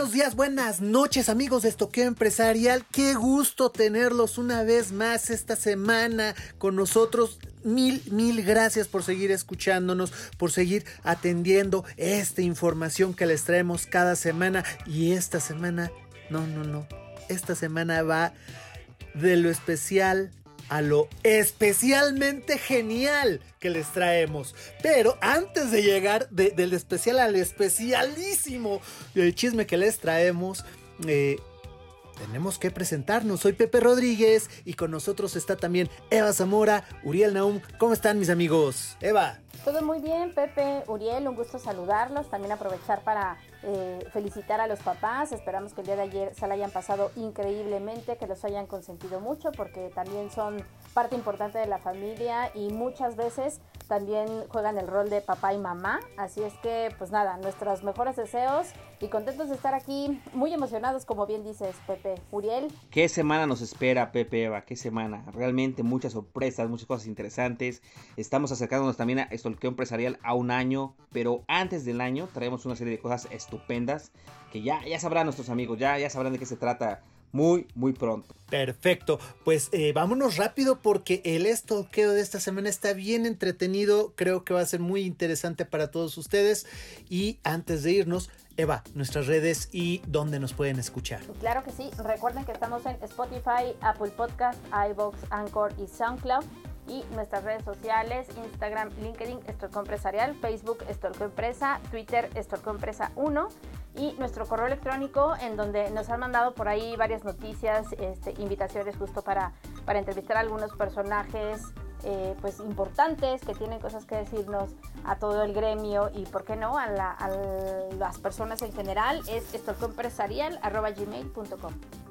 Buenos días, buenas noches amigos de Estoqueo Empresarial. Qué gusto tenerlos una vez más esta semana con nosotros. Mil, mil gracias por seguir escuchándonos, por seguir atendiendo esta información que les traemos cada semana. Y esta semana, no, no, no, esta semana va de lo especial a lo especialmente genial que les traemos. Pero antes de llegar del especial al especialísimo el chisme que les traemos, eh, tenemos que presentarnos. Soy Pepe Rodríguez y con nosotros está también Eva Zamora, Uriel Naum. ¿Cómo están mis amigos? Eva. Todo muy bien, Pepe, Uriel, un gusto saludarlos. También aprovechar para eh, felicitar a los papás. Esperamos que el día de ayer se la hayan pasado increíblemente, que los hayan consentido mucho, porque también son parte importante de la familia y muchas veces también juegan el rol de papá y mamá. Así es que, pues nada, nuestros mejores deseos y contentos de estar aquí, muy emocionados, como bien dices, Pepe. Uriel. ¿Qué semana nos espera, Pepe Eva? ¿Qué semana? Realmente muchas sorpresas, muchas cosas interesantes. Estamos acercándonos también a Estolqueo Empresarial a un año, pero antes del año traemos una serie de cosas estupendas que ya, ya sabrán nuestros amigos, ya, ya sabrán de qué se trata muy, muy pronto. Perfecto, pues eh, vámonos rápido porque el estoqueo de esta semana está bien entretenido, creo que va a ser muy interesante para todos ustedes. Y antes de irnos, Eva, nuestras redes y dónde nos pueden escuchar. Claro que sí, recuerden que estamos en Spotify, Apple Podcast, iBox, Anchor y SoundCloud y nuestras redes sociales, Instagram, LinkedIn, Estorco Empresarial, Facebook, Estorco Empresa, Twitter, Estorco Empresa 1 y nuestro correo electrónico en donde nos han mandado por ahí varias noticias, este, invitaciones justo para, para entrevistar a algunos personajes eh, pues importantes que tienen cosas que decirnos a todo el gremio y por qué no a, las personas en general es gmail.com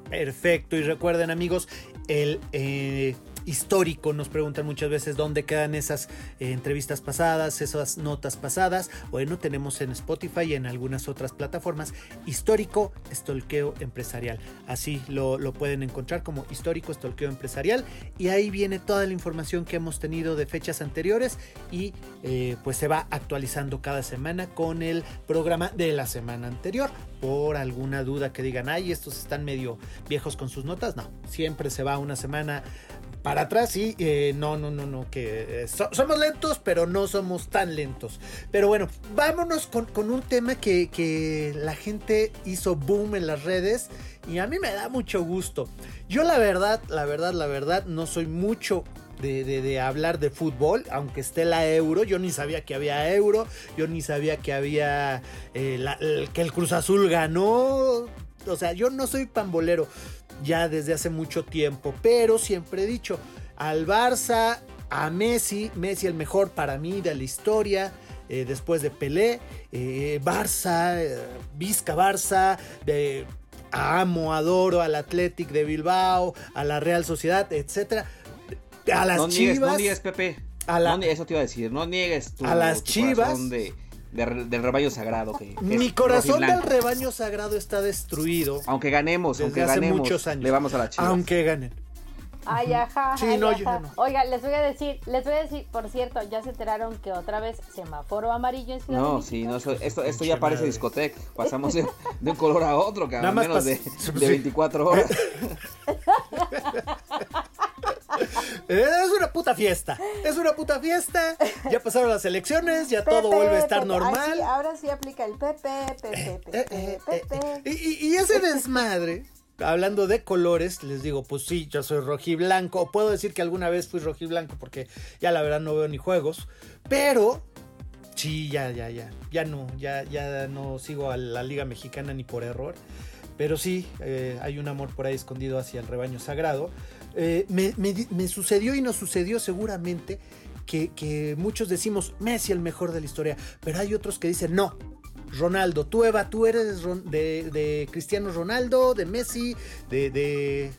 Perfecto y recuerden amigos el eh, histórico. Nos preguntan muchas veces dónde quedan esas eh, entrevistas pasadas, esas notas pasadas. Bueno, tenemos en Spotify y en algunas otras plataformas histórico estolqueo empresarial. Así lo, pueden encontrar como histórico estolqueo empresarial y ahí viene toda la información que hemos tenido de fechas anteriores y eh, pues se va actualizando cada semana con el programa de la semana anterior. Por alguna duda que digan, ay, estos están medio viejos con sus notas, no, siempre se va una semana para atrás y eh, no, no, no, no, que eh, somos lentos, pero no somos tan lentos. Pero bueno, vámonos con, un tema que, la gente hizo boom en las redes y a mí me da mucho gusto. Yo la verdad, la verdad, la verdad, no soy mucho de, hablar de fútbol, aunque esté la euro, yo ni sabía que había euro, yo ni sabía que había eh, que el Cruz Azul ganó, o sea, yo no soy pambolero ya desde hace mucho tiempo, pero siempre he dicho, al Barça, a Messi, Messi el mejor para mí de la historia, eh, después de Pelé, eh, Barça, eh, Vizca Barça, de, amo, adoro al Athletic de Bilbao, a la Real Sociedad, etcétera. A las Chivas. no niegues, Pepe. A eso te iba a decir, no niegues tu, a las Chivas del rebaño sagrado. Que, Mi corazón del rebaño sagrado está destruido. Aunque ganemos, aunque ganemos, muchos años. le vamos a la Chivas. Aunque ganen. Ay, ajá. Sí, no, Oiga, les voy a decir, les voy a decir, por cierto, ya se enteraron que otra vez semáforo amarillo en Ciudad No, sí, no, esto, esto ya parece discoteca. Pasamos de, un color a otro, que a menos de, de 24 horas. Es una puta fiesta. Es una puta fiesta. Ya pasaron las elecciones, ya todo vuelve a estar normal. ahora sí aplica el Pepe, Pepe, Pepe, Pepe. Y, ese desmadre hablando de colores, les digo, pues sí, yo soy rojiblanco. Puedo decir que alguna vez fui rojiblanco porque ya la verdad no veo ni juegos. Pero sí, ya, ya, ya. Ya no, ya, ya no sigo a la Liga Mexicana ni por error. Pero sí, eh, hay un amor por ahí escondido hacia el rebaño sagrado. Eh, me, sucedió y nos sucedió seguramente que, muchos decimos Messi el mejor de la historia, pero hay otros que dicen no. Ronaldo, tú Eva, tú eres de, de Cristiano Ronaldo, de Messi, de, de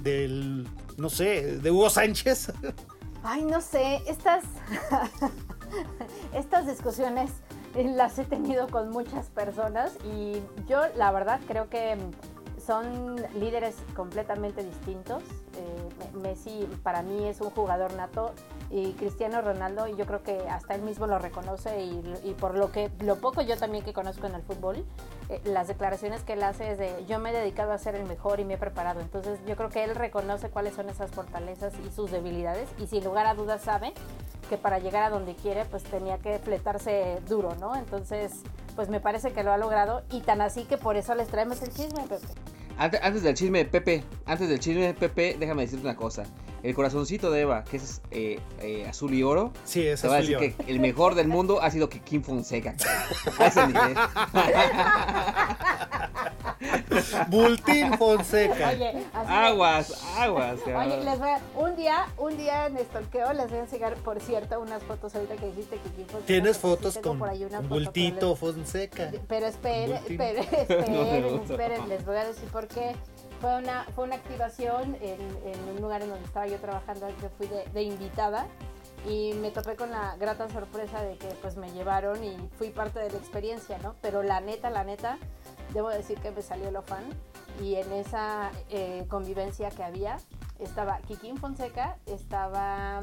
del, no sé, de Hugo Sánchez. Ay, no sé, estas, estas discusiones las he tenido con muchas personas y yo la verdad creo que son líderes completamente distintos. Eh, Messi para mí es un jugador nato y Cristiano Ronaldo, y yo creo que hasta él mismo lo reconoce y, por lo que lo poco yo también que conozco en el fútbol, eh, las declaraciones que él hace es de yo me he dedicado a ser el mejor y me he preparado. Entonces yo creo que él reconoce cuáles son esas fortalezas y sus debilidades y sin lugar a dudas sabe que para llegar a donde quiere pues tenía que fletarse duro, ¿no? Entonces pues me parece que lo ha logrado y tan así que por eso les traemos el chisme, Pepe. Antes, del chisme de Pepe, antes del chisme de Pepe, déjame decirte una cosa. El corazoncito de Eva, que es eh, eh, azul y oro, sí, es te va a decir que el mejor del mundo ha sido que Kim Fonseca. A ese nivel. Bultín Fonseca. Oye, aguas, aguas. Oye, les voy a, un día, un día en Estorqueo les voy a enseñar, por cierto, unas fotos ahorita que dijiste que Kim Fonseca. Tienes fotos con Bultito Fonseca. Pero esperen, esperen, esperen, esperen, les voy a decir por qué. Fue una, fue una activación en, un lugar en donde estaba yo trabajando, que fui de, invitada y me topé con la grata sorpresa de que pues me llevaron y fui parte de la experiencia, ¿no? Pero la neta, la neta, debo decir que me salió lo fan y en esa eh, convivencia que había estaba Kikín Fonseca, estaba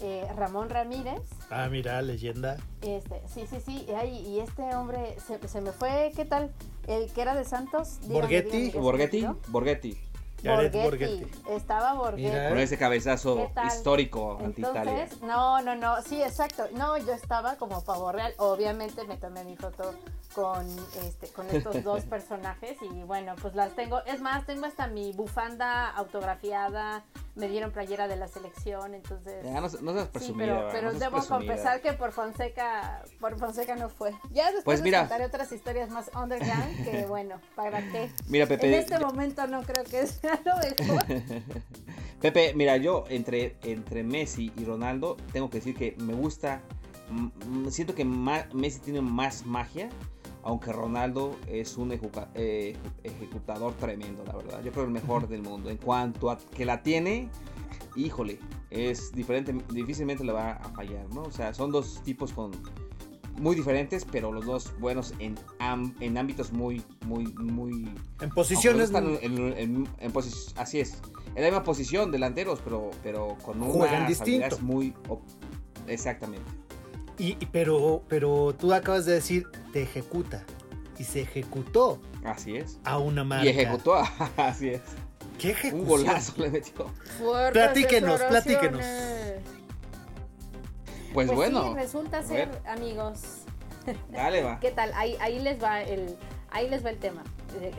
eh, Ramón Ramírez. Ah, mira, leyenda. Este, sí, sí, sí, y, este hombre se, se me fue, ¿qué tal? El que era de Santos. Borghetti. Borghetti. Borghetti. Borghetti. Estaba Borghetti. Con ese cabezazo histórico anti-Italia. No, no, no. Sí, exacto. No, yo estaba como pavo real. Obviamente me tomé mi foto con este con estos dos personajes y bueno, pues las tengo. Es más, tengo hasta mi bufanda autografiada. Me dieron playera de la selección, entonces. Ya, no, no seas presumida, pero, pero debo confesar que por Fonseca, por Fonseca no fue. Ya después pues mira, les contaré otras historias más underground que bueno, ¿para qué? Mira, Pepe. En este momento no creo que sea lo mejor. Pepe, mira, yo entre, entre Messi y Ronaldo tengo que decir que me gusta. Siento que Messi tiene más magia aunque Ronaldo es un eh, ejecutador tremendo, la verdad. Yo creo el mejor del mundo. En cuanto a que la tiene, híjole, es diferente, difícilmente le va a fallar, ¿no? O sea, son dos tipos con muy diferentes, pero los dos buenos en, en ámbitos muy, muy, muy... En posiciones... en, así es. En la misma posición, delanteros, pero, pero con una distinto. muy... Exactamente. Y, pero, pero tú acabas de decir, te ejecuta. Y se ejecutó. Así es. A una marca. Y ejecutó, así es. ¿Qué ejecución? Un golazo le metió. platíquenos, platíquenos. Pues, pues bueno. resulta ser, amigos. Dale, va. ¿Qué tal? Ahí, ahí les va el, ahí les va el tema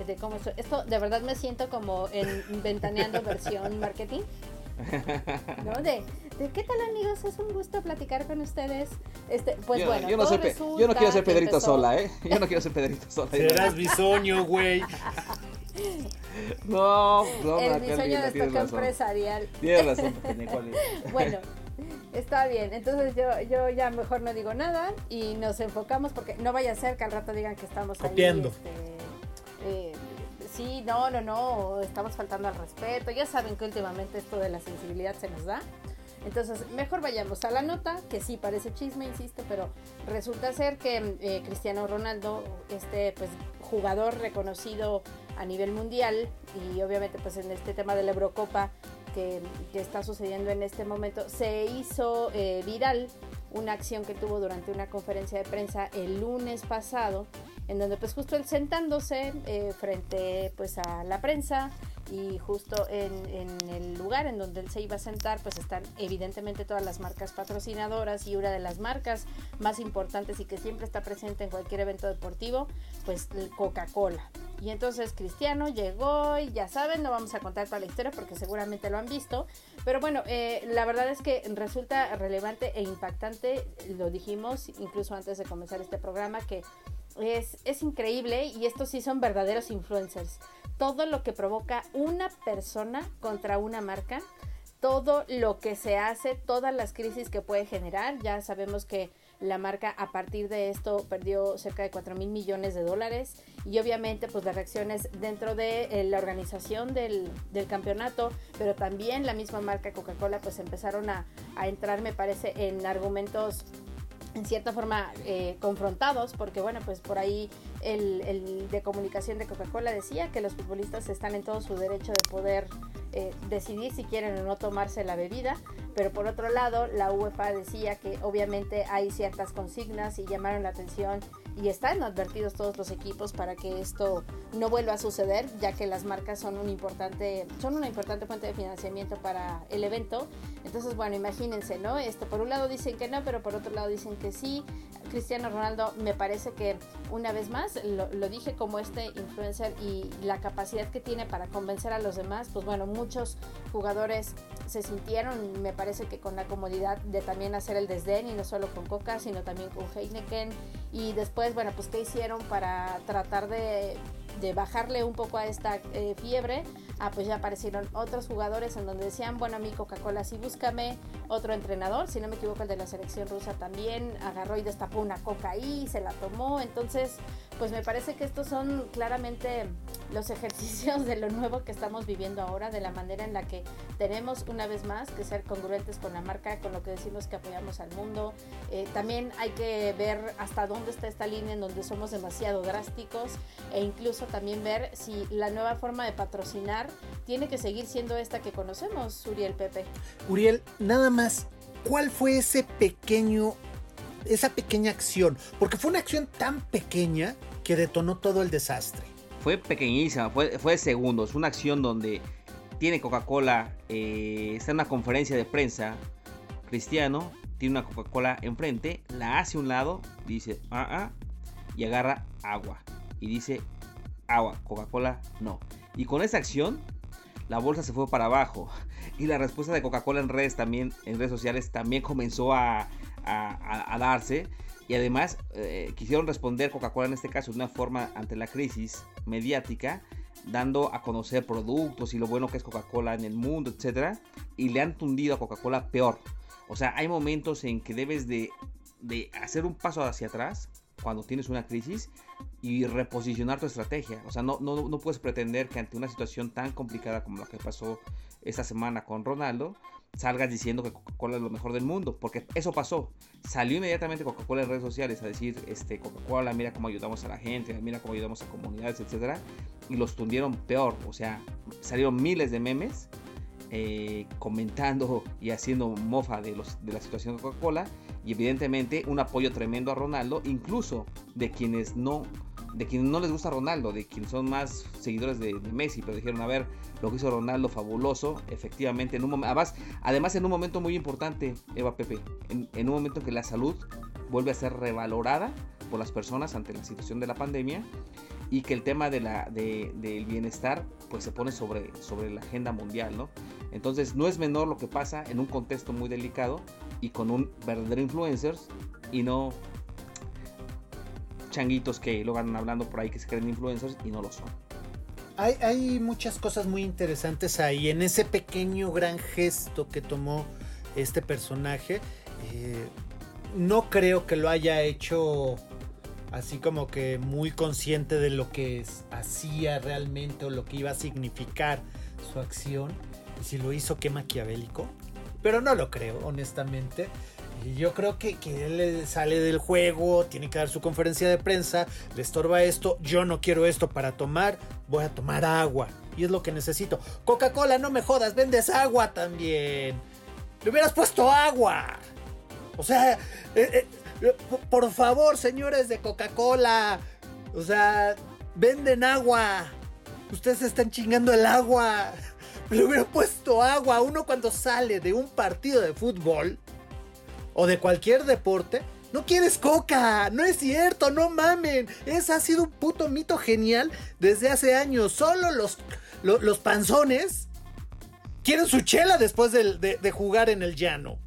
de, cómo esto, esto de verdad me siento como en ventaneando versión marketing. ¿No? De, ¿qué tal amigos? Es un gusto platicar con ustedes. Este, pues bueno, yo no, yo no quiero ser Pedrito sola, ¿eh? Yo no quiero ser Pedrito sola. Serás bisoño, güey. No, no, El bisoño de estoque empresarial. Tienes razón, Bueno, está bien. Entonces yo, yo ya mejor no digo nada y nos enfocamos porque no vaya a ser que al rato digan que estamos Copiando. ahí. Este, eh, sí, no, no, no, estamos faltando al respeto. Ya saben que últimamente esto de la sensibilidad se nos da. Entonces, mejor vayamos a la nota, que sí parece chisme, insisto, pero resulta ser que eh, Cristiano Ronaldo, este pues jugador reconocido a nivel mundial y obviamente pues en este tema de la Eurocopa que, está sucediendo en este momento, se hizo eh, viral una acción que tuvo durante una conferencia de prensa el lunes pasado en donde pues justo él sentándose eh, frente pues a la prensa y justo en, el lugar en donde él se iba a sentar pues están evidentemente todas las marcas patrocinadoras y una de las marcas más importantes y que siempre está presente en cualquier evento deportivo pues Coca-Cola. Y entonces Cristiano llegó y ya saben, no vamos a contar toda la historia porque seguramente lo han visto, pero bueno, eh, la verdad es que resulta relevante e impactante, lo dijimos incluso antes de comenzar este programa, que es, es increíble y estos sí son verdaderos influencers. Todo lo que provoca una persona contra una marca todo lo que se hace, todas las crisis que puede generar. Ya sabemos que la marca a partir de esto perdió cerca de 4 mil millones de dólares y obviamente pues las reacciones dentro de eh, la organización del, del, campeonato, pero también la misma marca Coca-Cola pues empezaron a, a entrar me parece en argumentos en cierta forma eh, confrontados, porque bueno, pues por ahí el, el de comunicación de Coca-Cola decía que los futbolistas están en todo su derecho de poder eh, decidir si quieren o no tomarse la bebida, pero por otro lado la UEFA decía que obviamente hay ciertas consignas y llamaron la atención y están advertidos todos los equipos para que esto no vuelva a suceder, ya que las marcas son un importante, son una importante fuente de financiamiento para el evento. Entonces, bueno, imagínense, ¿no? Esto por un lado dicen que no, pero por otro lado dicen que sí. Cristiano Ronaldo me parece que una vez más, lo, lo, dije como este influencer y la capacidad que tiene para convencer a los demás, pues bueno, muchos jugadores se sintieron, me parece que con la comodidad de también hacer el desdén y no solo con Coca, sino también con Heineken y después, bueno, pues qué hicieron para tratar de, de bajarle un poco a esta eh, fiebre ah, pues ya aparecieron otros jugadores en donde decían, bueno, a mí Coca-Cola sí búscame otro entrenador, si no me equivoco el de la selección rusa también agarró y destapó una coca ahí, se la tomó, entonces pues me parece que estos son claramente los ejercicios de lo nuevo que estamos viviendo ahora, de la manera en la que tenemos una vez más que ser congruentes con la marca, con lo que decimos que apoyamos al mundo. Eh, también hay que ver hasta dónde está esta línea en donde somos demasiado drásticos e incluso también ver si la nueva forma de patrocinar tiene que seguir siendo esta que conocemos, Uriel Pepe. Uriel, nada más, ¿cuál fue ese pequeño esa pequeña acción, porque fue una acción tan pequeña que detonó todo el desastre. Fue pequeñísima, fue, fue de segundos, una acción donde tiene Coca-Cola, eh, está en una conferencia de prensa, Cristiano tiene una Coca-Cola enfrente, la hace a un lado, dice, ah, ah, y agarra agua, y dice, agua, Coca-Cola no. Y con esa acción, la bolsa se fue para abajo. Y la respuesta de Coca-Cola en redes también, en redes sociales, también comenzó a, a, darse. Y además eh, quisieron responder Coca-Cola en este caso de una forma ante la crisis mediática, dando a conocer productos y lo bueno que es Coca-Cola en el mundo, etc. Y le han tundido a Coca-Cola peor. O sea, hay momentos en que debes de, de hacer un paso hacia atrás cuando tienes una crisis y reposicionar tu estrategia. O sea, no, no, no puedes pretender que ante una situación tan complicada como la que pasó esta semana con Ronaldo, salgas diciendo que Coca-Cola es lo mejor del mundo, porque eso pasó. Salió inmediatamente Coca-Cola en redes sociales a decir, este, Coca-Cola, mira cómo ayudamos a la gente, mira cómo ayudamos a comunidades, etcétera, y los tundieron peor. O sea, salieron miles de memes eh, comentando y haciendo mofa de, los, de la situación de Coca-Cola, y evidentemente un apoyo tremendo a Ronaldo, incluso de quienes no de quienes no les gusta Ronaldo, de quienes son más seguidores de, Messi, pero dijeron, a ver, lo que hizo Ronaldo fabuloso, efectivamente, en un además, además en un momento muy importante, Eva Pepe, en, en un momento en que la salud vuelve a ser revalorada por las personas ante la situación de la pandemia y que el tema de la, de, del bienestar pues se pone sobre, sobre la agenda mundial, ¿no? Entonces no es menor lo que pasa en un contexto muy delicado y con un verdadero influencer y no changuitos que lo van hablando por ahí que se creen influencers y no lo son. Hay, muchas cosas muy interesantes ahí en ese pequeño gran gesto que tomó este personaje. Eh, no creo que lo haya hecho así como que muy consciente de lo que hacía realmente o lo que iba a significar su acción. Y si lo hizo, qué maquiavélico. Pero no lo creo, honestamente. Yo creo que, que él sale del juego, tiene que dar su conferencia de prensa, le estorba esto, yo no quiero esto para tomar, voy a tomar agua. Y es lo que necesito. Coca-Cola, no me jodas, vendes agua también. Le hubieras puesto agua. O sea, eh, eh, por favor, señores de Coca-Cola. O sea, venden agua. Ustedes están chingando el agua. Le hubiera puesto agua. Uno cuando sale de un partido de fútbol o de cualquier deporte, no quieres coca, no es cierto, no mamen. Ese ha sido un puto mito genial desde hace años. Solo los, los, panzones quieren su chela después de, jugar en el llano.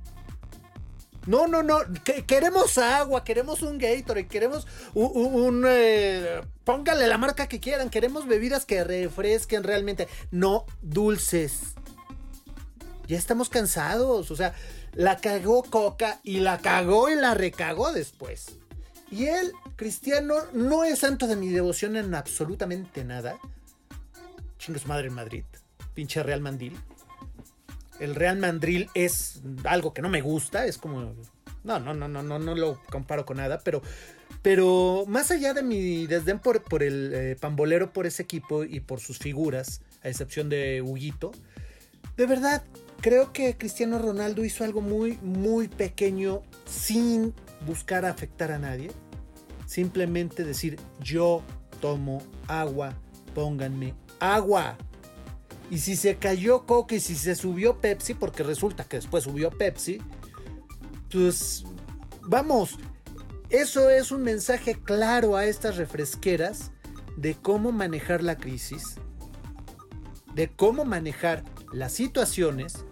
No, no, no. queremos agua, queremos un Gatorade, queremos un. Eh, póngale la marca que quieran. Queremos bebidas que refresquen realmente. No dulces Ya estamos cansados. O sea, la cagó Coca y la cagó y la recagó después. Y él, Cristiano, no es santo de mi devoción en absolutamente nada. Chingos madre en Madrid. Pinche Real Mandil. El Real Mandril es algo que no me gusta. Es como. No, no, no, no, no, no lo comparo con nada. Pero. Pero más allá de mi desdén por, por el eh, pambolero por ese equipo y por sus figuras, a excepción de Huguito, de verdad, creo que Cristiano Ronaldo hizo algo muy, muy pequeño sin buscar afectar a nadie. Simplemente decir, yo tomo agua, pónganme agua. Y si se cayó Coca y si se subió Pepsi, porque resulta que después subió Pepsi, pues vamos, eso es un mensaje claro a estas refresqueras de cómo manejar la crisis, de cómo manejar las situaciones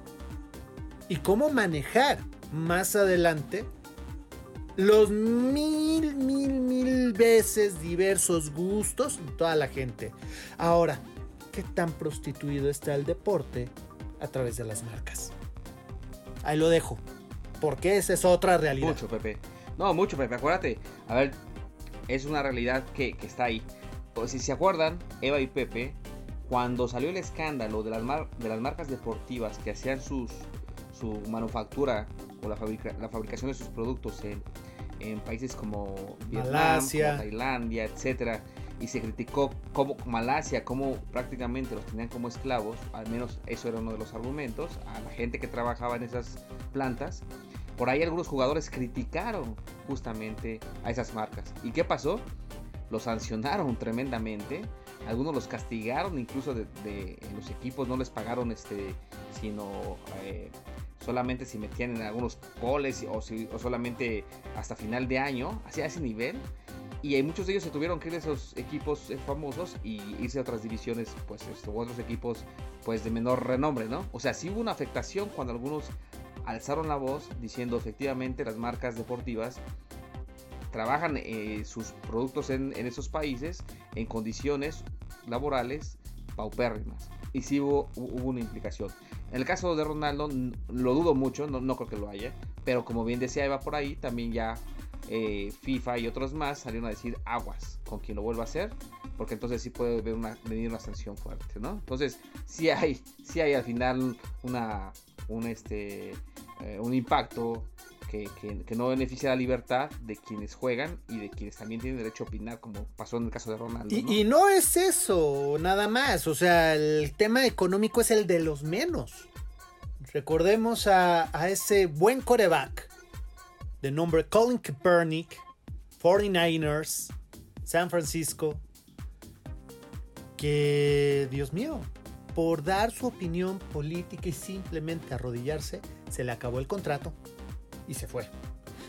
y cómo manejar más adelante los mil, mil, mil veces diversos gustos de toda la gente. Ahora, ¿qué tan prostituido está el deporte a través de las marcas? Ahí lo dejo, porque esa es otra realidad. Mucho, Pepe. No, mucho, Pepe. Acuérdate. A ver, es una realidad que, está ahí. Pues, si se acuerdan, Eva y Pepe, cuando salió el escándalo de las, de las marcas deportivas que hacían sus, su manufactura o la, la fabricación de sus productos en, en países como Vietnam, Tailandia, etcétera, y se criticó como Malasia, como prácticamente los tenían como esclavos, al menos eso era uno de los argumentos, a la gente que trabajaba en esas plantas. Por ahí algunos jugadores criticaron justamente a esas marcas. ¿Y qué pasó? Los sancionaron tremendamente. Algunos los castigaron, incluso de, los equipos no les pagaron este, sino eh, solamente si metían en algunos goles o, si, o solamente hasta final de año, hacia ese nivel. Y hay muchos de ellos se tuvieron que ir de esos equipos eh, famosos y irse a otras divisiones, pues, esto, otros equipos, pues, de menor renombre, ¿no? O sea, sí hubo una afectación cuando algunos alzaron la voz diciendo efectivamente las marcas deportivas trabajan eh, sus productos en, en, esos países en condiciones laborales paupérrimas. Y sí hubo, una implicación. En el caso de Ronaldo, lo dudo mucho, no, no creo que lo haya. Pero como bien decía Eva por ahí, también ya eh, FIFA y otros más salieron a decir aguas con quien lo vuelva a hacer. Porque entonces sí puede haber una, venir una sanción fuerte, ¿no? Entonces, sí hay, sí hay al final una, un, este, eh, un impacto que, no beneficia la libertad de quienes juegan y de quienes también tienen derecho a opinar, como pasó en el caso de Ronaldo. Y no, es eso, nada más. O sea, el tema económico es el de los menos. Recordemos a, ese buen coreback de nombre Colin Kaepernick, 49ers, San Francisco, que, Dios mío, por dar su opinión política y simplemente arrodillarse, se le acabó el contrato y se fue.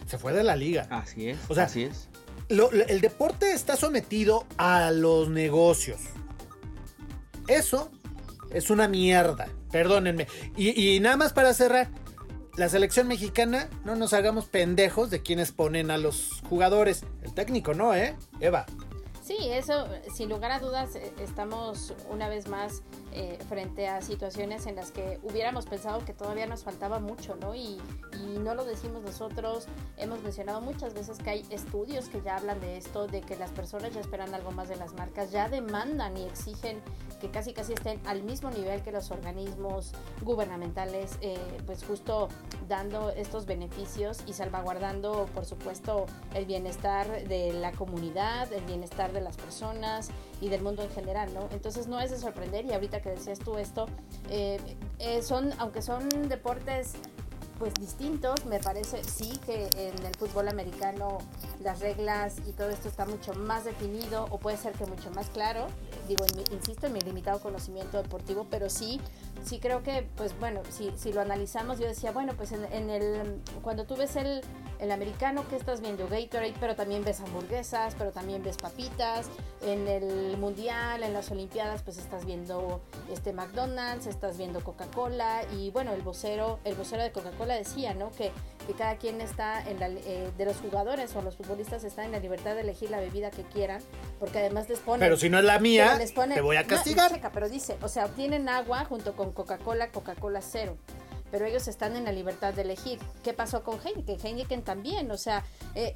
Se fue de la liga. Así es. O sea, así es. el deporte está sometido a los negocios. Eso es una mierda. Perdónenme. Y, y nada más para cerrar. La selección mexicana, no nos hagamos pendejos de quienes ponen a los jugadores. El técnico no, ¿eh? Eva. Sí, eso, sin lugar a dudas, eh, estamos una vez más eh, frente a situaciones en las que hubiéramos pensado que todavía nos faltaba mucho, ¿no? Y, y, no lo decimos nosotros, hemos mencionado muchas veces que hay estudios que ya hablan de esto, de que las personas ya esperan algo más de las marcas, ya demandan y exigen que casi casi estén al mismo nivel que los organismos gubernamentales, eh, pues justo dando estos beneficios y salvaguardando, por supuesto, el bienestar de la comunidad, el bienestar de las personas y del mundo en general, ¿no? Entonces no es de sorprender y ahorita que decías tú esto, eh, eh, son, aunque son deportes pues distintos. Me parece sí que en el fútbol americano las reglas y todo esto está mucho más definido o puede ser que mucho más claro. Digo, insisto, en mi limitado conocimiento deportivo, pero sí, sí creo que, pues bueno, si, si lo analizamos, yo decía, bueno, pues en, el, cuando tú ves el, el americano, que estás viendo? Gatorade, pero también ves hamburguesas, pero también ves papitas. En el mundial, en las olimpiadas, pues estás viendo este McDonald's, estás viendo Coca-Cola y bueno, el vocero, el vocero de Coca-Cola decía, ¿no? Que, que cada quien está en la, eh, de los jugadores o los futbolistas están en la libertad de elegir la bebida que quieran, porque además les ponen... Pero si no es la mía, te voy a castigar. pero dice, o sea, obtienen agua junto con Coca-Cola, Coca-Cola cero. Pero ellos están en la libertad de elegir. ¿Qué pasó con Heineken? Heineken también, o sea, eh,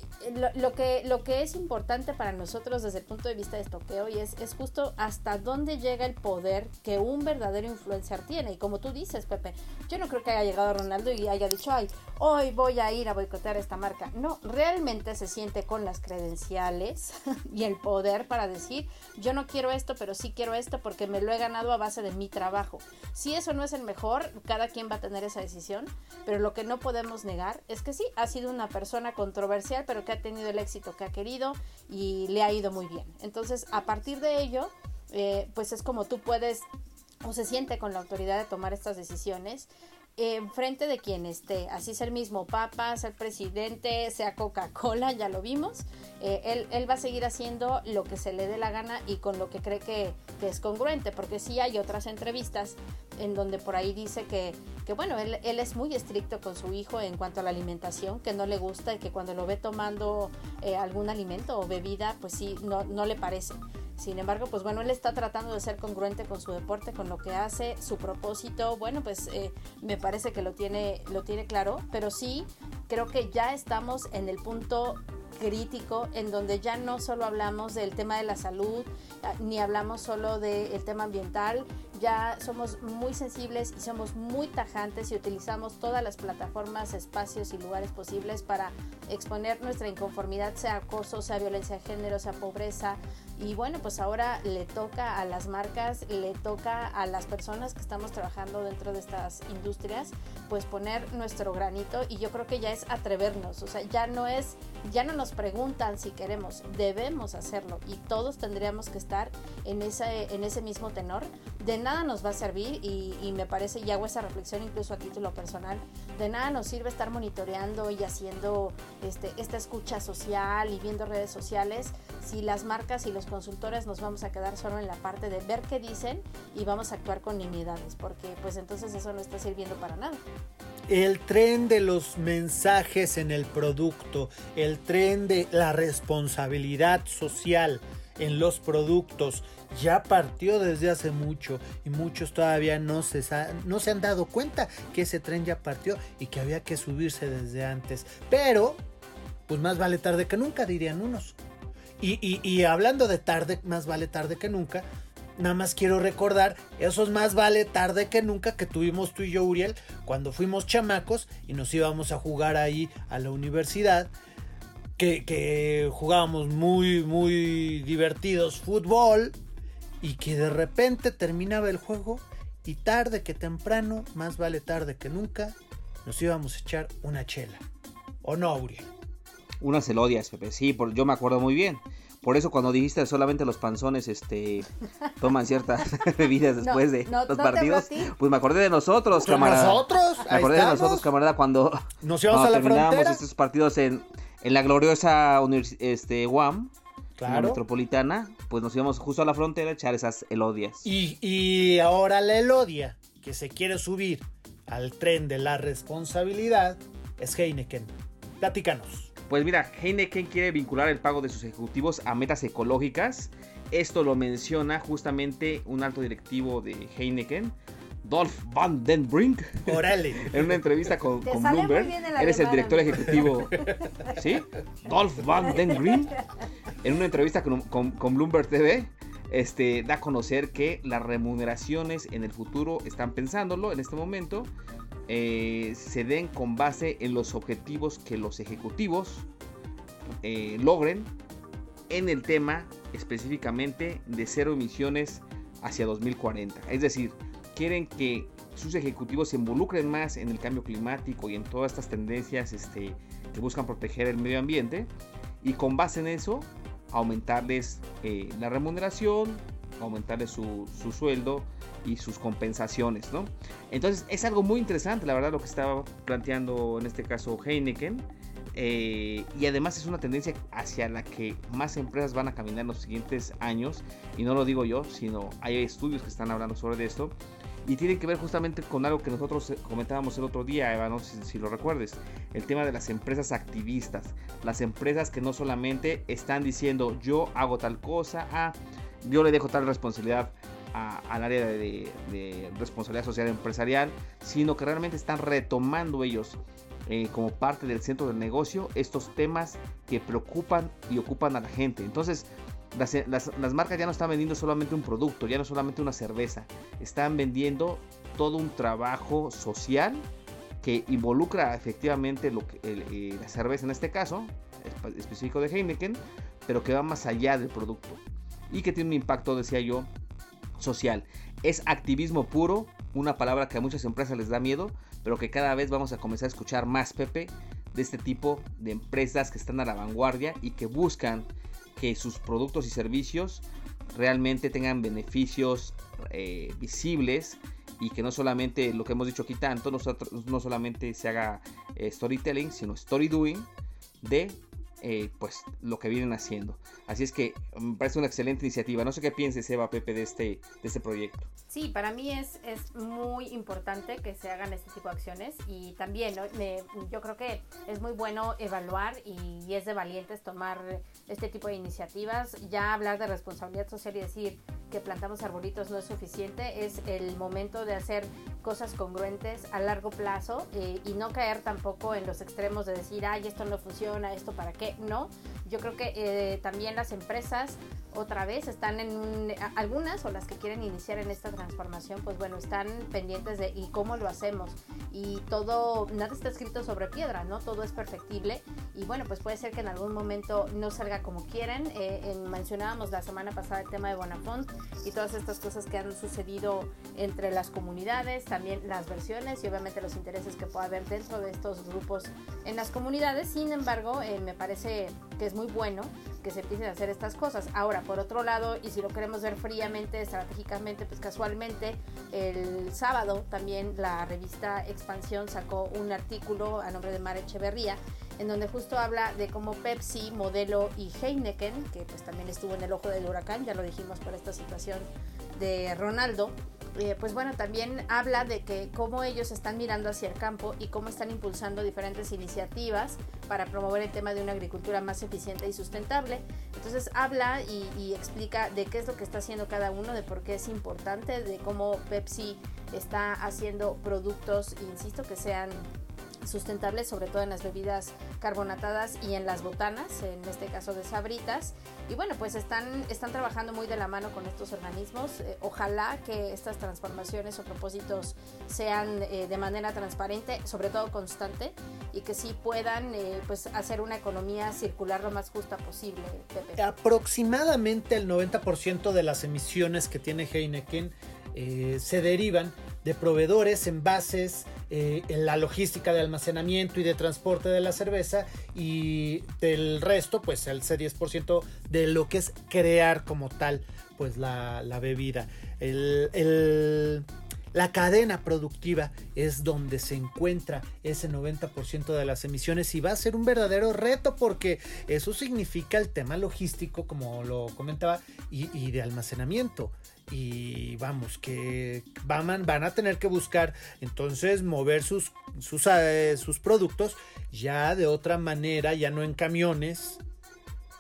lo, que, lo que es importante para nosotros desde el punto de vista de estoqueo y es, es justo hasta dónde llega el poder que un verdadero influencer tiene. Y como tú dices, Pepe, yo no creo que haya llegado Ronaldo y haya dicho, ay, hoy voy a ir a boicotear esta marca. No, realmente se siente con las credenciales y el poder para decir, yo no quiero esto, pero sí quiero esto porque me lo he ganado a base de mi trabajo. Si eso no es el mejor, cada quien va a tener esa decisión, pero lo que no podemos negar es que sí, ha sido una persona controversial, pero que ha tenido el éxito que ha querido y le ha ido muy bien. Entonces, a partir de ello, eh, pues es como tú puedes o se siente con la autoridad de tomar estas decisiones en frente de quien esté, así sea el mismo Papa, sea el presidente, sea Coca-Cola, ya lo vimos, eh, él, él, va a seguir haciendo lo que se le dé la gana y con lo que cree que, que, es congruente, porque sí hay otras entrevistas en donde por ahí dice que, que bueno, él, él, es muy estricto con su hijo en cuanto a la alimentación, que no le gusta y que cuando lo ve tomando eh, algún alimento o bebida, pues sí, no, no le parece. Sin embargo, pues bueno, él está tratando de ser congruente con su deporte, con lo que hace, su propósito, bueno, pues eh, me parece que lo tiene, lo tiene claro, pero sí creo que ya estamos en el punto crítico en donde ya no solo hablamos del tema de la salud, ah, ni hablamos solo del tema ambiental, ya somos muy sensibles y somos muy tajantes y utilizamos todas las plataformas, espacios y lugares posibles para exponer nuestra inconformidad, sea acoso, sea violencia de género, sea pobreza, y bueno, pues ahora le toca a las marcas, le toca a las personas que estamos trabajando dentro de estas industrias, pues poner nuestro granito. Y yo creo que ya es atrevernos, o sea, ya no es, ya no nos preguntan si queremos, debemos hacerlo. Y todos tendríamos que estar en ese, en ese mismo tenor. De nada nos va a servir. Y, y me parece, y hago esa reflexión incluso a título personal, de nada nos sirve estar monitoreando y haciendo este, esta escucha social y viendo redes sociales si las marcas y los consultores nos vamos a quedar solo en la parte de ver qué dicen y vamos a actuar con nimiedades, porque pues entonces eso no está sirviendo para nada. El tren de los mensajes en el producto, el tren de la responsabilidad social en los productos ya partió desde hace mucho y muchos todavía no se, no se han dado cuenta que ese tren ya partió y que había que subirse desde antes. Pero, pues más vale tarde que nunca, dirían unos. Y, hablando de tarde, más vale tarde que nunca, nada más quiero recordar esos más vale tarde que nunca que tuvimos tú y yo, Uriel, cuando fuimos chamacos y nos íbamos a jugar ahí a la universidad. Que, que, jugábamos muy, muy divertidos fútbol y que de repente terminaba el juego y tarde que temprano, más vale tarde que nunca, nos íbamos a echar una chela. ¿O no, Uriel? Unas elodias, Pepe. Sí, por, yo me acuerdo muy bien. Por eso cuando dijiste solamente los panzones este toman ciertas bebidas después de los partidos, pues me acordé de nosotros, camarada. ¿Nosotros? Me acordé de nosotros, camarada, cuando nos íbamos a la terminábamos estos partidos en, en la gloriosa este UAM, la metropolitana, pues nos íbamos justo a la frontera a echar esas elodias. Y, y ahora la elodia que se quiere subir al tren de la responsabilidad es Heineken. Platícanos. Pues mira, Heineken quiere vincular el pago de sus ejecutivos a metas ecológicas. Esto lo menciona justamente un alto directivo de Heineken, Dolph Van Den Brink. Órale. en una entrevista con, Bloomberg. Eres el director ejecutivo. ¿Sí? Dolph Van Den Brink. En una entrevista con, con Bloomberg TV. Este, da a conocer que las remuneraciones en el futuro están pensándolo en este momento eh, se den con base en los objetivos que los ejecutivos eh, logren en el tema específicamente de cero emisiones hacia 2040. Es decir, quieren que sus ejecutivos se involucren más en el cambio climático y en todas estas tendencias este, que buscan proteger el medio ambiente y con base en eso aumentarles eh, la remuneración, aumentarles su, su sueldo y sus compensaciones, ¿no? Entonces es algo muy interesante, la verdad, lo que estaba planteando en este caso Heineken. Eh, y además es una tendencia hacia la que más empresas van a caminar en los siguientes años. Y no lo digo yo, sino hay estudios que están hablando sobre esto. Y tiene que ver justamente con algo que nosotros comentábamos el otro día, Eva, no si, si lo recuerdes. El tema de las empresas activistas. Las empresas que no solamente están diciendo yo hago tal cosa, ah, yo le dejo tal responsabilidad al área de, responsabilidad social empresarial, sino que realmente están retomando ellos eh, como parte del centro del negocio estos temas que preocupan y ocupan a la gente. Entonces, las, marcas ya no están vendiendo solamente un producto, ya no solamente una cerveza, están vendiendo todo un trabajo social que involucra efectivamente eh, la cerveza en este caso, específico de Heineken, pero que va más allá del producto y que tiene un impacto, decía yo, social. Es activismo puro, una palabra que a muchas empresas les da miedo, pero que cada vez vamos a comenzar a escuchar más, Pepe, de este tipo de empresas que están a la vanguardia y que buscan que sus productos y servicios realmente tengan beneficios eh, visibles y que no solamente lo que hemos dicho aquí tanto, no solamente se haga eh, storytelling, sino story doing de eh, pues lo que vienen haciendo. Así es que mm, me parece una excelente iniciativa. No sé qué pienses, Eva Pepe, de este, de este proyecto. Sí, para mí es, es muy importante que se hagan este tipo de acciones y también yo creo que es muy bueno evaluar y, es de valientes tomar este tipo de iniciativas. Ya hablar de responsabilidad social y decir que plantamos arbolitos no es suficiente, es el momento de hacer cosas congruentes a largo plazo eh, y no caer tampoco en los extremos de decir, ay, esto no funciona, esto para qué, no. Yo creo que eh, también las empresas otra vez están en un, algunas o las que quieren iniciar en esta transformación, pues bueno, están pendientes de y cómo lo hacemos. Y todo, nada está escrito sobre piedra, ¿no? Todo es perfectible. Y bueno, pues puede ser que en algún momento no salga como quieren. Eh, mencionábamos la semana pasada el tema de Bonafont y todas estas cosas que han sucedido entre las comunidades, también las versiones y obviamente los intereses que pueda haber dentro de estos grupos en las comunidades. Sin embargo, eh, me parece que es muy bueno que se empiecen a hacer estas cosas. Ahora, por otro lado, y si lo queremos ver fríamente, estratégicamente, pues casualmente, el sábado también la revista Expansión sacó un artículo a nombre de Mara Echeverría, en donde justo habla de cómo Pepsi, Modelo y Heineken, que pues también estuvo en el ojo del huracán, ya lo dijimos por esta situación de Ronaldo, eh, pues bueno, también habla de que cómo ellos están mirando hacia el campo y cómo están impulsando diferentes iniciativas para promover el tema de una agricultura más eficiente y sustentable. Entonces habla y, y explica de qué es lo que está haciendo cada uno, de por qué es importante, de cómo Pepsi está haciendo productos, insisto, que sean sustentables, sobre todo en las bebidas carbonatadas y en las botanas, en este caso de sabritas. Y bueno, pues están, están trabajando muy de la mano con estos organismos. Eh, ojalá que estas transformaciones o propósitos sean eh, de manera transparente, sobre todo constante, y que sí puedan eh, pues hacer una economía circular lo más justa posible, Pepe. Aproximadamente el 90% de las emisiones que tiene Heineken se derivan de proveedores, envases, eh, en la logística de almacenamiento y de transporte de la cerveza y del resto, pues el C10% de lo que es crear como tal, pues la, bebida. la cadena productiva es donde se encuentra ese 90% de las emisiones y va a ser un verdadero reto porque eso significa el tema logístico, como lo comentaba, y de almacenamiento y vamos, que van, van a tener que buscar entonces mover sus, sus, eh, sus productos ya de otra manera, ya no en camiones,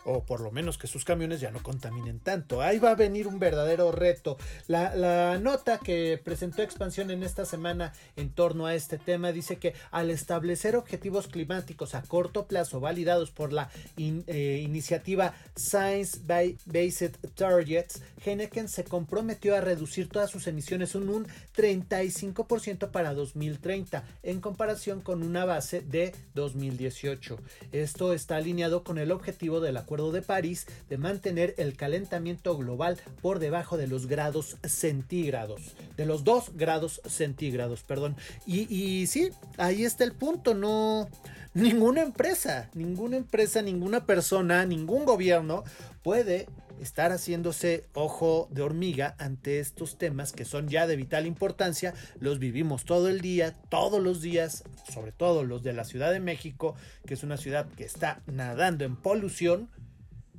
o por lo menos que sus camiones ya no contaminen tanto. Ahí va a venir un verdadero reto. La, nota que presentó Expansión en esta semana en torno a este tema dice que al establecer objetivos climáticos a corto plazo validados por la eh, iniciativa Science Based Targets, Heineken se comprometió a reducir todas sus emisiones en un 35% para 2030 en comparación con una base de 2018. Esto está alineado con el objetivo de la de París de mantener el calentamiento global por debajo de los grados centígrados, de los 2 grados centígrados, perdón. Y, y sí, ahí está el punto, no, ninguna empresa, ninguna empresa, ninguna persona, ningún gobierno puede estar haciéndose ojo de hormiga ante estos temas que son ya de vital importancia, los vivimos todo el día, todos los días, sobre todo los de la Ciudad de México, que es una ciudad que está nadando en polución,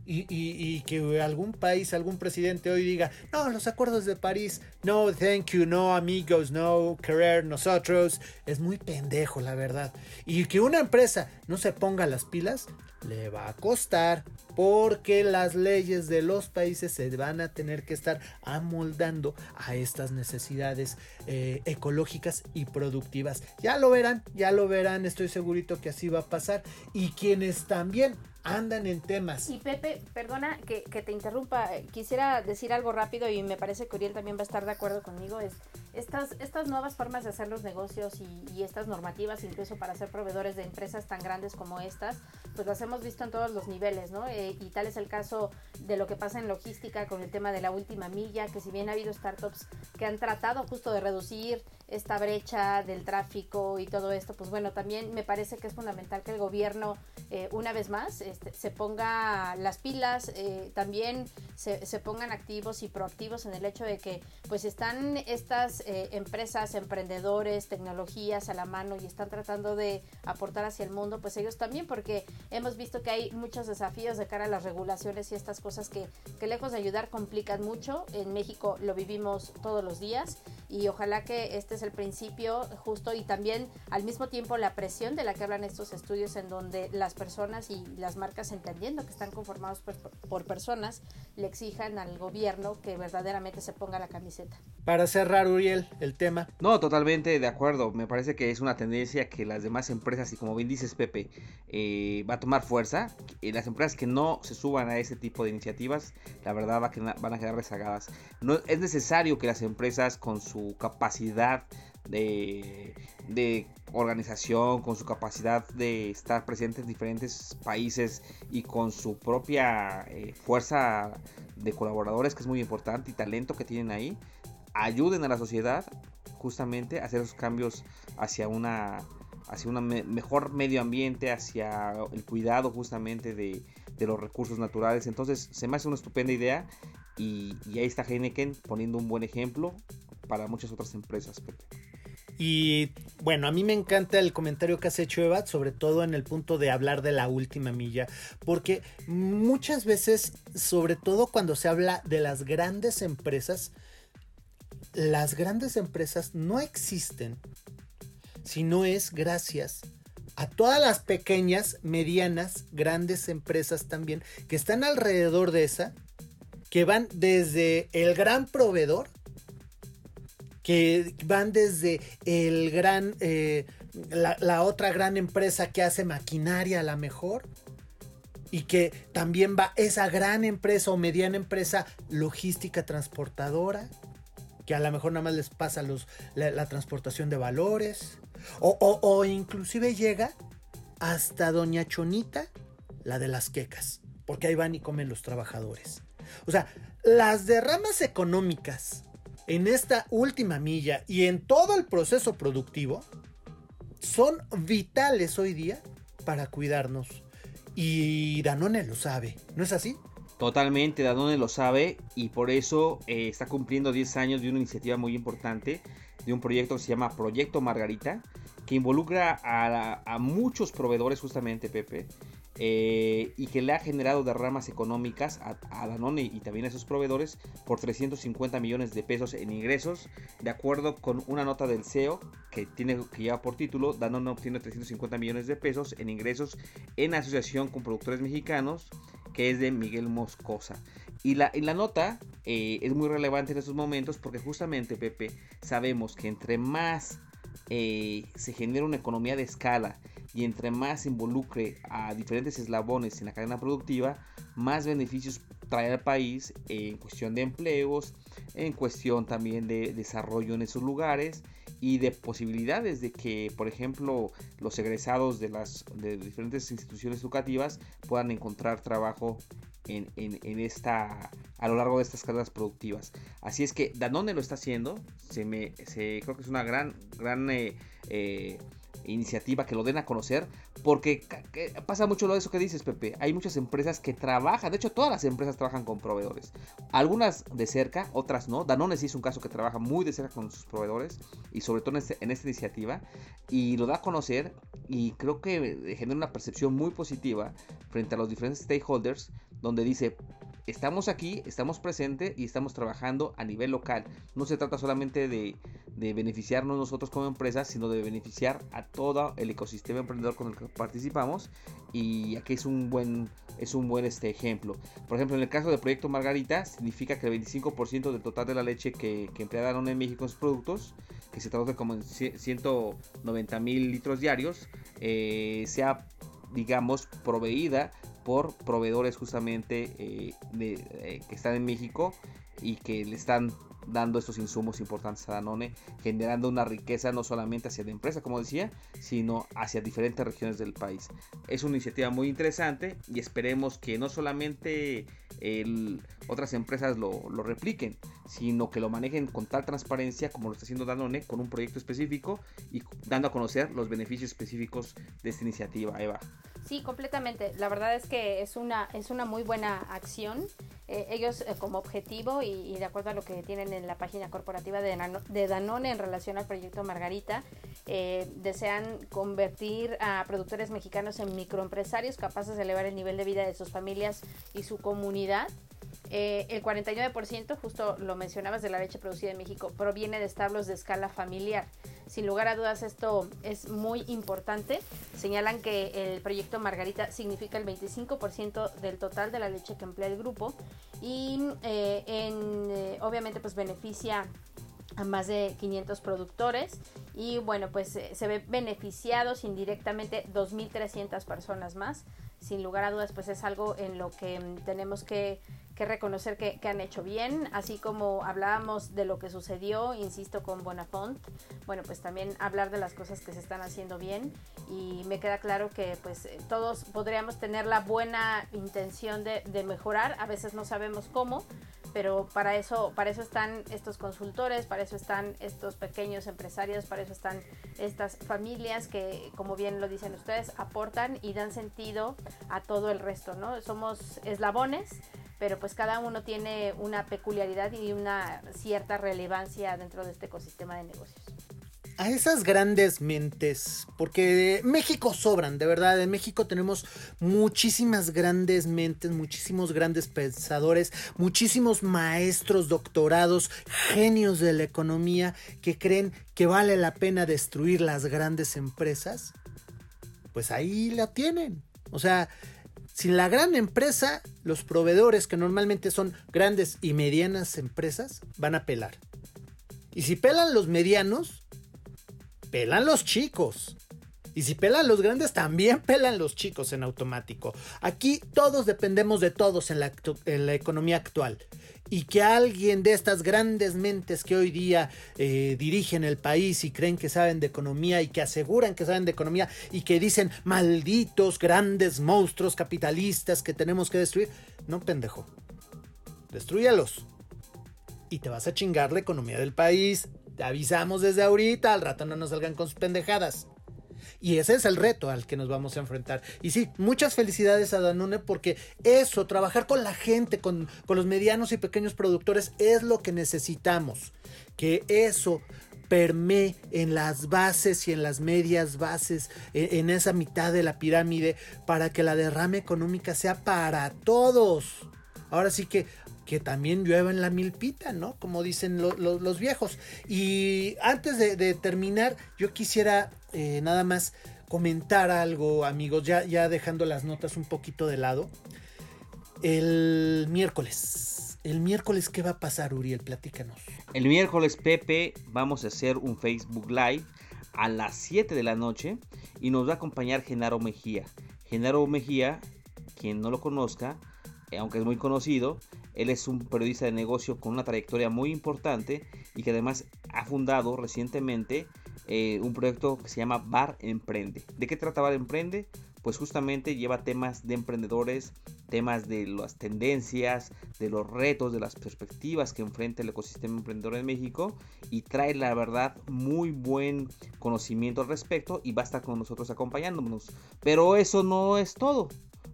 y, que algún país, algún presidente hoy diga, no, los acuerdos de París, no, thank you, no, amigos, no, querer nosotros, es muy pendejo, la verdad. Y que una empresa no se ponga las pilas, le va a costar, porque las leyes de los países se van a tener que estar amoldando a estas necesidades eh, ecológicas y productivas. Ya lo verán, ya lo verán, estoy segurito que así va a pasar. Y quienes también andan en temas. Y Pepe, perdona que, te interrumpa, quisiera decir algo rápido y me parece que Uriel también va a estar de acuerdo conmigo, es estas, estas nuevas formas de hacer los negocios y, estas normativas, incluso para ser proveedores de empresas tan grandes como estas, pues las hemos visto en todos los niveles, ¿no? Eh, y tal es el caso de lo que pasa en logística con el tema de la última milla, que si bien ha habido startups que han tratado justo de reducir esta brecha del tráfico y todo esto, pues bueno, también me parece que es fundamental que el gobierno, eh, una vez más, este, se ponga las pilas, eh, también se, se, pongan activos y proactivos en el hecho de que pues están estas eh, empresas, emprendedores, tecnologías a la mano y están tratando de aportar hacia el mundo, pues ellos también, porque hemos visto que hay muchos desafíos de cara a las regulaciones y estas cosas que, que lejos de ayudar complican mucho. En México lo vivimos todos los días y ojalá que este es el principio justo y también al mismo tiempo la presión de la que hablan estos estudios en donde las personas y las marcas entendiendo que están conformados por, por personas le exijan al gobierno que verdaderamente se ponga la camiseta. Para cerrar, Uriel, el tema. No, totalmente de acuerdo. Me parece que es una tendencia que las demás empresas, y como bien dices Pepe, eh, va a tomar fuerza. Y las empresas que no se suban a ese tipo de iniciativas, la verdad va a van a quedar rezagadas. No, es necesario que las empresas con su capacidad de, de, organización, con su capacidad de estar presente en diferentes países y con su propia eh, fuerza de colaboradores, que es muy importante, y talento que tienen ahí, ayuden a la sociedad justamente a hacer esos cambios hacia una hacia un mejor medio ambiente, hacia el cuidado justamente de, de, los recursos naturales. Entonces se me hace una estupenda idea y, y ahí está Heineken poniendo un buen ejemplo para muchas otras empresas. Y bueno, a mí me encanta el comentario que has hecho, Eva, sobre todo en el punto de hablar de la última milla, porque muchas veces, sobre todo cuando se habla de las grandes empresas, las grandes empresas no existen si no es gracias a todas las pequeñas, medianas, grandes empresas también que están alrededor de esa, que van desde el gran proveedor que van desde el gran, eh, la, otra gran empresa que hace maquinaria a la mejor, y que también va esa gran empresa o mediana empresa logística transportadora, que a lo mejor nada más les pasa los, la, transportación de valores, o, o, inclusive llega hasta Doña Chonita, la de las quecas, porque ahí van y comen los trabajadores. O sea, las derramas económicas en esta última milla y en todo el proceso productivo son vitales hoy día para cuidarnos. Y Danone lo sabe, ¿no es así? Totalmente, Danone lo sabe y por eso eh, está cumpliendo 10 años de una iniciativa muy importante, de un proyecto que se llama Proyecto Margarita, que involucra a, a muchos proveedores justamente, Pepe, eh, y que le ha generado derramas económicas a, Danone y también a sus proveedores por 350 millones de pesos en ingresos, de acuerdo con una nota del CEO que tiene que lleva por título Danone obtiene 350 millones de pesos en ingresos en asociación con productores mexicanos, que es de Miguel Moscosa. Y la, la nota eh, es muy relevante en estos momentos porque justamente, Pepe, sabemos que entre más eh, se genera una economía de escala y entre más involucre a diferentes eslabones en la cadena productiva, más beneficios trae al país en cuestión de empleos, en cuestión también de desarrollo en esos lugares y de posibilidades de que, por ejemplo, los egresados de las de diferentes instituciones educativas puedan encontrar trabajo en, esta a lo largo de estas cadenas productivas. Así es que Danone lo está haciendo. Se me creo que es una gran gran eh, eh, iniciativa que lo den a conocer, porque pasa mucho lo de eso que dices, Pepe. Hay muchas empresas que trabajan, de hecho, todas las empresas trabajan con proveedores. Algunas de cerca, otras no. Danone sí es un caso que trabaja muy de cerca con sus proveedores y sobre todo en, este, en esta iniciativa y lo da a conocer y creo que genera una percepción muy positiva frente a los diferentes stakeholders donde dice, estamos aquí, estamos presentes y estamos trabajando a nivel local. No se trata solamente de, beneficiarnos nosotros como empresa, sino de beneficiar a todo el ecosistema emprendedor con el que participamos. Y aquí es un buen, es un buen este ejemplo. Por ejemplo, en el caso del proyecto Margarita, significa que el 25% del total de la leche que, que emplea Danone en México en sus productos, que se traduce como en 190 mil litros diarios, eh, sea digamos, proveída por proveedores justamente eh, de, eh, que están en México y que le están dando estos insumos importantes a Danone, generando una riqueza no solamente hacia la empresa, como decía, sino hacia diferentes regiones del país. Es una iniciativa muy interesante y esperemos que no solamente otras empresas lo, lo, repliquen, sino que lo manejen con tal transparencia como lo está haciendo Danone con un proyecto específico y dando a conocer los beneficios específicos de esta iniciativa, Eva. Sí, completamente. La verdad es que es una, es una muy buena acción. Eh, ellos eh, como objetivo y, de acuerdo a lo que tienen en la página corporativa de, de Danone en relación al proyecto Margarita, eh, desean convertir a productores mexicanos en microempresarios capaces de elevar el nivel de vida de sus familias y su comunidad. El 49%, justo lo mencionabas, de la leche producida en México proviene de establos de escala familiar. Sin lugar a dudas esto es muy importante. Señalan que el proyecto Margarita significa el 25% del total de la leche que emplea el grupo y eh, eh, obviamente pues beneficia a más de 500 productores y bueno pues eh, se ve beneficiados indirectamente 2.300 personas más sin lugar a dudas pues es algo en lo que mm, tenemos que que reconocer que, han hecho bien, así como hablábamos de lo que sucedió, insisto, con Bonafont, bueno, pues también hablar de las cosas que se están haciendo bien y me queda claro que pues todos podríamos tener la buena intención de, de mejorar, a veces no sabemos cómo, pero para eso, para eso están estos consultores, para eso están estos pequeños empresarios, para eso están estas familias que, como bien lo dicen ustedes, aportan y dan sentido a todo el resto, ¿no? Somos eslabones pero pues cada uno tiene una peculiaridad y una cierta relevancia dentro de este ecosistema de negocios. A esas grandes mentes, porque México sobran, de verdad, en México tenemos muchísimas grandes mentes, muchísimos grandes pensadores, muchísimos maestros, doctorados, genios de la economía que creen que vale la pena destruir las grandes empresas, pues ahí la tienen. O sea, sin la gran empresa, los proveedores, que normalmente son grandes y medianas empresas, van a pelar. Y si pelan los medianos, pelan los chicos. Y si pelan los grandes, también pelan los chicos en automático. Aquí todos dependemos de todos en la, en la economía actual y que alguien de estas grandes mentes que hoy día eh, dirigen el país y creen que saben de economía y que aseguran que saben de economía y que dicen malditos grandes monstruos capitalistas que tenemos que destruir, no pendejo, destruyalos y te vas a chingar la economía del país. Te avisamos desde ahorita, al rato no nos salgan con sus pendejadas. Y ese es el reto al que nos vamos a enfrentar. Y sí, muchas felicidades a Danone porque eso, trabajar con la gente, con, los medianos y pequeños productores, es lo que necesitamos. Que eso permee en las bases y en las medias bases, en, en, esa mitad de la pirámide, para que la derrame económica sea para todos. Ahora sí que que también llueva en la milpita, ¿no? Como dicen los viejos. Y antes de, terminar, yo quisiera eh, nada más comentar algo, amigos, ya, ya dejando las notas un poquito de lado. El miércoles. El miércoles, ¿qué va a pasar, Uriel? Platícanos. El miércoles, Pepe, vamos a hacer un Facebook Live a las 7 de la noche y nos va a acompañar Genaro Mejía. Genaro Mejía, quien no lo conozca, eh, aunque es muy conocido, él es un periodista de negocio con una trayectoria muy importante y que además ha fundado recientemente eh, un proyecto que se llama Bar Emprende. ¿De qué trata Bar Emprende? Pues justamente lleva temas de emprendedores, temas de las tendencias, de los retos, de las perspectivas que enfrenta el ecosistema emprendedor en México y trae la verdad muy buen conocimiento al respecto y va a estar con nosotros acompañándonos. Pero eso no es todo.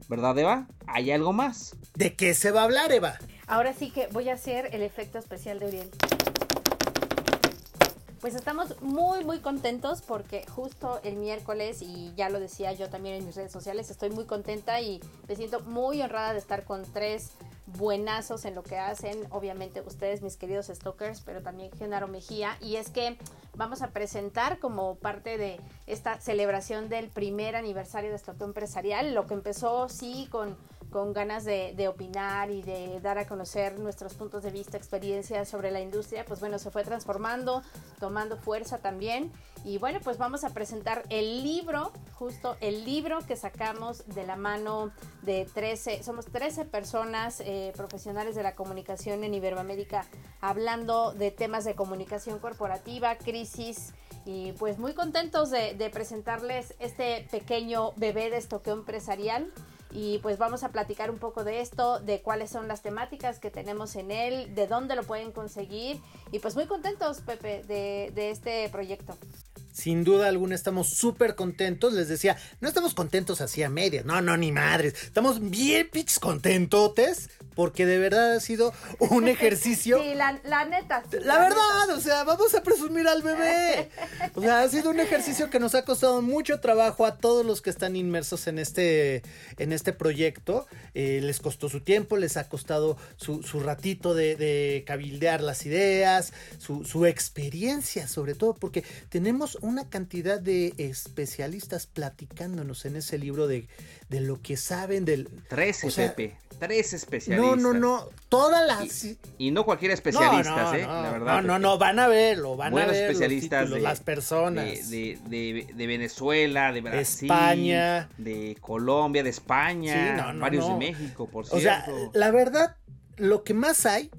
¿Verdad, Eva? ¿Hay algo más? ¿De qué se va a hablar, Eva? Ahora sí que voy a hacer el efecto especial de Uriel. Pues estamos muy, muy contentos porque justo el miércoles, y ya lo decía yo también en mis redes sociales, estoy muy contenta y me siento muy honrada de estar con tres buenazos en lo que hacen, obviamente ustedes, mis queridos stalkers, pero también Genaro Mejía, y es que vamos a presentar como parte de esta celebración del primer aniversario de Stalker Empresarial, lo que empezó sí con con ganas de, opinar y de dar a conocer nuestros puntos de vista, experiencias sobre la industria, pues bueno, se fue transformando, tomando fuerza también. Y bueno, pues vamos a presentar el libro, justo el libro que sacamos de la mano de 13, somos 13 personas eh, profesionales de la comunicación en Iberoamérica, hablando de temas de comunicación corporativa, crisis. Y pues muy contentos de, de presentarles este pequeño bebé de estoqueo empresarial y pues vamos a platicar un poco de esto, de cuáles son las temáticas que tenemos en él, de dónde lo pueden conseguir y pues muy contentos, Pepe, de, de este proyecto. Sin duda alguna estamos súper contentos. Les decía, no estamos contentos así a medias. No, no, ni madres. Estamos bien pitch contentotes porque de verdad ha sido un ejercicio. sí, la, la neta. la, verdad, o sea, vamos a presumir al bebé. O sea, ha sido un ejercicio que nos ha costado mucho trabajo a todos los que están inmersos en este, en este proyecto. Eh, les costó su tiempo, les ha costado su, su ratito de, de, cabildear las ideas, su, su experiencia sobre todo, porque tenemos una cantidad de especialistas platicándonos en ese libro de, de lo que saben del... 13, o sea, Pepe. Tres especialistas. No, no, no. Todas las. Y, y no cualquier especialista, no, no, ¿eh? No, La verdad. No, no, no, van a verlo, van Buenos a ver especialistas los títulos, de, las personas. De, de, de, de, Venezuela, de Brasil, España, de Colombia, de España, sí, no, no, varios de México, por cierto. O sea, la verdad, lo que más hay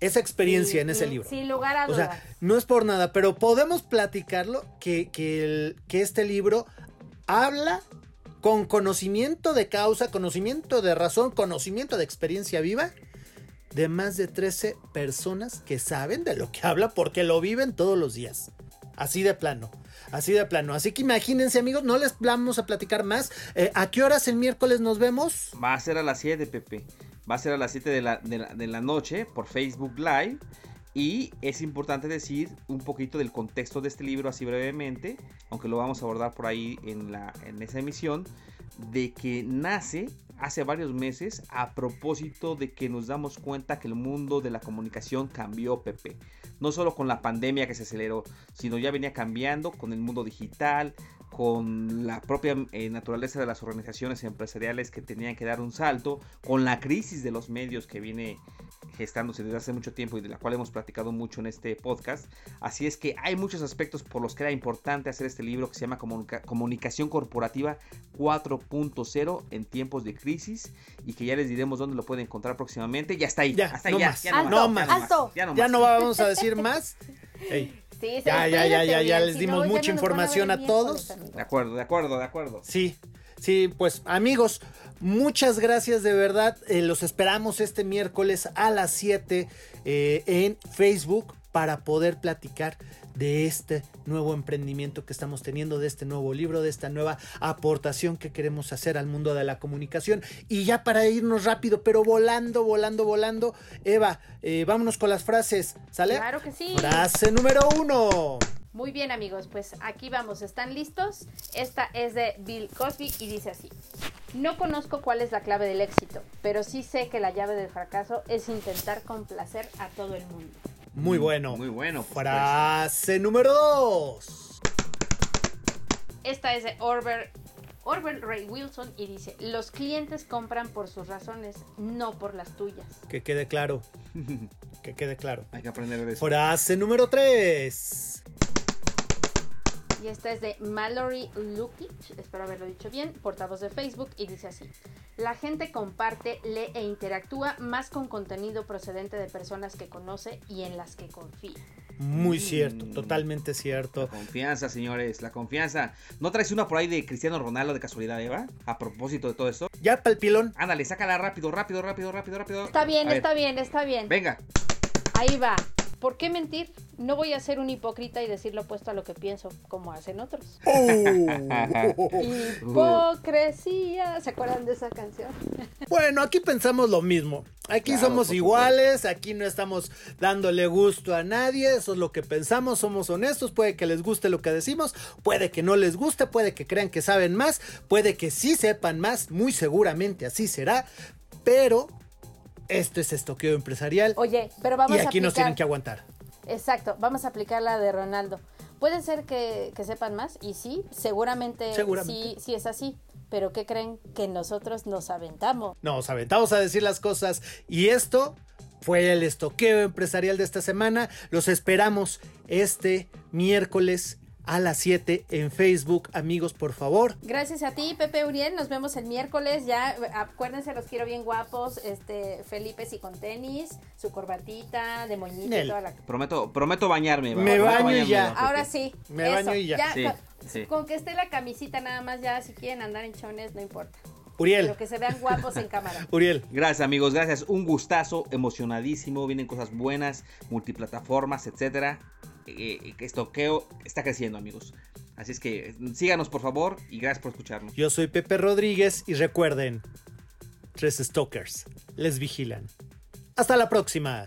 es experiencia Sí, en ese sí, libro. Sin lugar a O dudas. sea, no es por nada, pero podemos platicarlo que, que, el, que este libro habla con conocimiento de causa, conocimiento de razón, conocimiento de experiencia viva de más de 13 personas que saben de lo que habla porque lo viven todos los días. Así de plano. Así de plano. Así que imagínense, amigos, no les vamos a platicar más. Eh, ¿A qué horas el miércoles nos vemos? Va a ser a las 7, Pepe. Va a ser a las 7 de la, de, la, de la noche por Facebook Live. Y es importante decir un poquito del contexto de este libro así brevemente, aunque lo vamos a abordar por ahí en, la, en esa emisión, de que nace hace varios meses a propósito de que nos damos cuenta que el mundo de la comunicación cambió, Pepe. No solo con la pandemia que se aceleró, sino ya venía cambiando con el mundo digital, con la propia eh, naturaleza de las organizaciones empresariales que tenían que dar un salto, con la crisis de los medios que viene gestándose desde hace mucho tiempo y de la cual hemos platicado mucho en este podcast. Así es que hay muchos aspectos por los que era importante hacer este libro que se llama Comunica Comunicación Corporativa 4.0 en tiempos de crisis y que ya les diremos dónde lo pueden encontrar próximamente. Ya está ahí, ya, hasta no ya, más. ya alto, no más. alto. Ya no, ya más. no vamos a decir más. Hey. Sí, Ya, ya, ya, ya, ya les dimos no, mucha información a todos. De acuerdo, de acuerdo, de acuerdo. Sí, sí, pues amigos, muchas gracias de verdad. Eh, los esperamos este miércoles a las 7 eh, en Facebook para poder platicar de este nuevo emprendimiento que estamos teniendo, de este nuevo libro, de esta nueva aportación que queremos hacer al mundo de la comunicación. Y ya para irnos rápido, pero volando, volando, volando, Eva, eh, vámonos con las frases, ¿sale? Claro que sí. Frase número uno. Muy bien amigos, pues aquí vamos, ¿están listos? Esta es de Bill Cosby y dice así. No conozco cuál es la clave del éxito, pero sí sé que la llave del fracaso es intentar complacer a todo el mundo. Muy bueno. Muy bueno. pues, Frase número dos. Esta es de Orber, Orber Ray Wilson y dice, los clientes compran por sus razones, no por las tuyas. Que quede claro. Que quede claro. Hay que aprender de eso. Frase número 3. Y esta es de Mallory Lukic, espero haberlo dicho bien, portavoz de Facebook, y dice así. La gente comparte, lee e interactúa más con contenido procedente de personas que conoce y en las que confía. Muy Mm. cierto, totalmente La cierto. confianza, señores, la confianza. ¿No traes una por ahí de Cristiano Ronaldo de casualidad, Eva? A propósito de todo esto. Ya palpilón. Ándale, sácala rápido, rápido, rápido, rápido, rápido. Está bien, A ver, está bien, está bien. Venga. Ahí va. ¿Por qué mentir? No voy a ser un hipócrita y decir lo opuesto a lo que pienso, como hacen otros. Oh. Hipocresía. ¿Se acuerdan de esa canción? Bueno, aquí pensamos lo mismo. Aquí Claro, somos iguales, aquí no estamos dándole gusto a nadie, eso es lo que pensamos, somos honestos, puede que les guste lo que decimos, puede que no les guste, puede que crean que saben más, puede que sí sepan más, muy seguramente así será, pero esto es estoqueo empresarial Oye, pero vamos y a aquí nos tienen que aguantar. Exacto, vamos a aplicar la de Ronaldo. Puede ser que, que sepan más, y sí, seguramente, Seguramente. Sí, sí es así. Pero ¿qué creen? Que nosotros nos aventamos. Nos aventamos a decir las cosas y esto fue el estoqueo empresarial de esta semana. Los esperamos este miércoles a las 7 en Facebook. Amigos, por favor, Gracias a ti, Pepe Uriel. Nos vemos el miércoles. Ya, acuérdense, los quiero bien guapos. Este, Felipe sí con tenis, su corbatita, de moñito y toda la. Prometo, prometo bañarme. va, Me prometo baño y ya. Ahora sí. Me eso, baño y ya. Sí, con, sí. con que esté la camisita nada más, ya si quieren andar en chones, no importa. Uriel, Pero que se vean guapos en cámara. Uriel. Gracias amigos, gracias. Un gustazo, emocionadísimo. Vienen cosas buenas, multiplataformas, etcétera. Eh, que estoqueo está creciendo, amigos. Así es que síganos por favor y gracias por escucharnos. Yo soy Pepe Rodríguez y recuerden, tres stalkers les vigilan. Hasta la próxima.